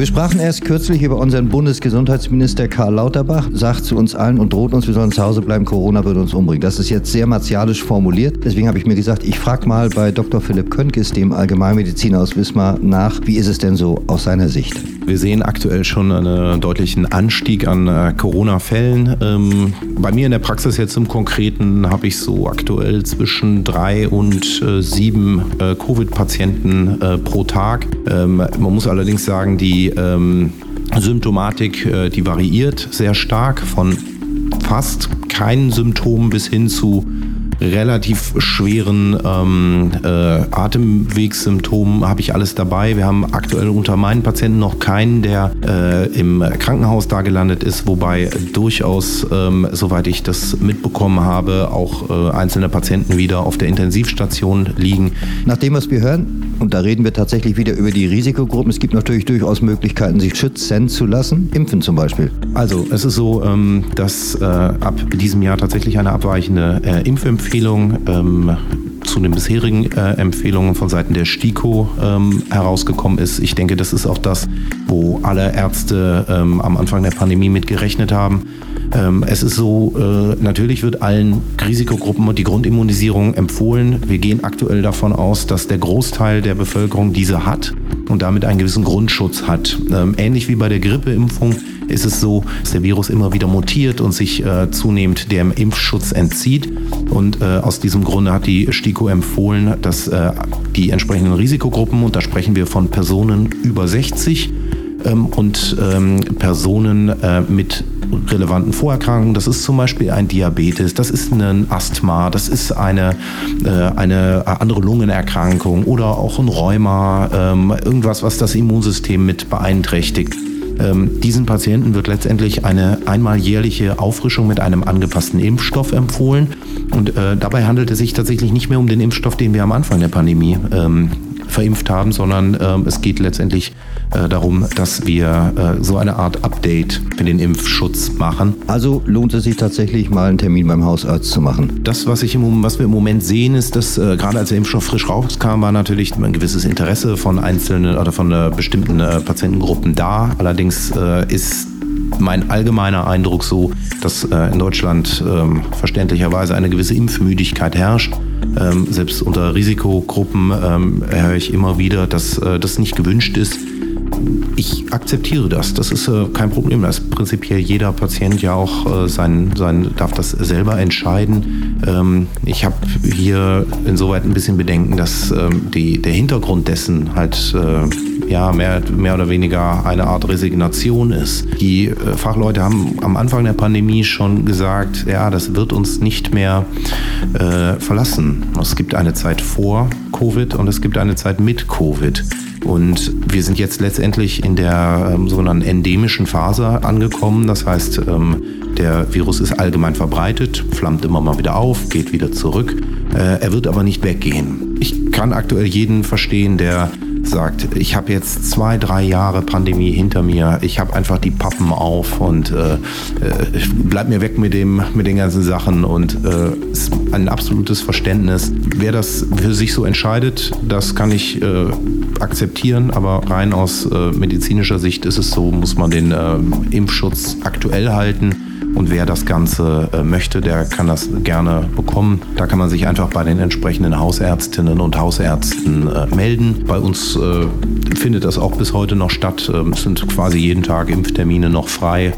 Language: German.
Wir sprachen erst kürzlich über unseren Bundesgesundheitsminister Karl Lauterbach, sagt zu uns allen und droht uns, wir sollen zu Hause bleiben, Corona würde uns umbringen. Das ist jetzt sehr martialisch formuliert. Deswegen habe ich mir gesagt, ich frage mal bei Dr. Philipp Könkes, dem Allgemeinmediziner aus Wismar, nach, wie ist es denn so aus seiner Sicht? Wir sehen aktuell schon einen deutlichen Anstieg an äh, Corona-Fällen. Ähm, bei mir in der Praxis jetzt im Konkreten habe ich so aktuell zwischen drei und äh, sieben äh, Covid-Patienten äh, pro Tag. Ähm, man muss allerdings sagen, die ähm, Symptomatik, äh, die variiert sehr stark von fast keinen Symptomen bis hin zu relativ schweren ähm, äh, Atemwegssymptomen habe ich alles dabei. Wir haben aktuell unter meinen Patienten noch keinen, der äh, im Krankenhaus da gelandet ist, wobei durchaus, ähm, soweit ich das mitbekommen habe, auch äh, einzelne Patienten wieder auf der Intensivstation liegen. Nach dem, was wir hören, und da reden wir tatsächlich wieder über die Risikogruppen, es gibt natürlich durchaus Möglichkeiten, sich schützen zu lassen, impfen zum Beispiel. Also es ist so, ähm, dass äh, ab diesem Jahr tatsächlich eine abweichende äh, Impfempfehlung Empfehlung ähm, zu den bisherigen äh, Empfehlungen von Seiten der STIKO ähm, herausgekommen ist. Ich denke, das ist auch das, wo alle Ärzte ähm, am Anfang der Pandemie mit gerechnet haben. Ähm, es ist so, äh, natürlich wird allen Risikogruppen die Grundimmunisierung empfohlen. Wir gehen aktuell davon aus, dass der Großteil der Bevölkerung diese hat und damit einen gewissen Grundschutz hat. Ähm, ähnlich wie bei der Grippeimpfung ist es so, dass der Virus immer wieder mutiert und sich äh, zunehmend dem Impfschutz entzieht. Und äh, aus diesem Grunde hat die STIKO empfohlen, dass äh, die entsprechenden Risikogruppen, und da sprechen wir von Personen über 60 ähm, und ähm, Personen äh, mit relevanten Vorerkrankungen. Das ist zum Beispiel ein Diabetes, das ist ein Asthma, das ist eine, äh, eine andere Lungenerkrankung oder auch ein Rheuma, ähm, irgendwas, was das Immunsystem mit beeinträchtigt. Ähm, diesen Patienten wird letztendlich eine einmal jährliche Auffrischung mit einem angepassten Impfstoff empfohlen. Und äh, dabei handelt es sich tatsächlich nicht mehr um den Impfstoff, den wir am Anfang der Pandemie ähm, verimpft haben, sondern ähm, es geht letztendlich äh, darum, dass wir äh, so eine Art Update für den Impfschutz machen. Also lohnt es sich tatsächlich mal einen Termin beim Hausarzt zu machen. Das, was, ich im, was wir im Moment sehen, ist, dass äh, gerade als der Impfstoff frisch rauskam, war natürlich ein gewisses Interesse von einzelnen oder von äh, bestimmten äh, Patientengruppen da. Allerdings äh, ist mein allgemeiner Eindruck so, dass in Deutschland ähm, verständlicherweise eine gewisse Impfmüdigkeit herrscht. Ähm, selbst unter Risikogruppen ähm, höre ich immer wieder, dass äh, das nicht gewünscht ist. Ich akzeptiere das. Das ist äh, kein Problem. Das ist prinzipiell jeder Patient ja auch äh, sein, sein, darf das selber entscheiden. Ähm, ich habe hier insoweit ein bisschen Bedenken, dass ähm, die, der Hintergrund dessen halt äh, ja, mehr, mehr oder weniger eine Art Resignation ist. Die äh, Fachleute haben am Anfang der Pandemie schon gesagt, ja, das wird uns nicht mehr äh, verlassen. Es gibt eine Zeit vor Covid und es gibt eine Zeit mit Covid. Und wir sind jetzt letztendlich in der ähm, sogenannten endemischen Phase angekommen. Das heißt, ähm, der Virus ist allgemein verbreitet, flammt immer mal wieder auf, geht wieder zurück. Äh, er wird aber nicht weggehen. Ich kann aktuell jeden verstehen, der sagt, ich habe jetzt zwei, drei Jahre Pandemie hinter mir, ich habe einfach die Pappen auf und äh, äh bleib mir weg mit, dem, mit den ganzen Sachen und äh, ist ein absolutes Verständnis. Wer das für sich so entscheidet, das kann ich äh, akzeptieren, aber rein aus äh, medizinischer Sicht ist es so, muss man den äh, Impfschutz aktuell halten. Und wer das Ganze äh, möchte, der kann das gerne bekommen. Da kann man sich einfach bei den entsprechenden Hausärztinnen und Hausärzten melden. Bei uns äh, findet das auch bis heute noch statt. Ähm, es sind quasi jeden Tag Impftermine noch frei.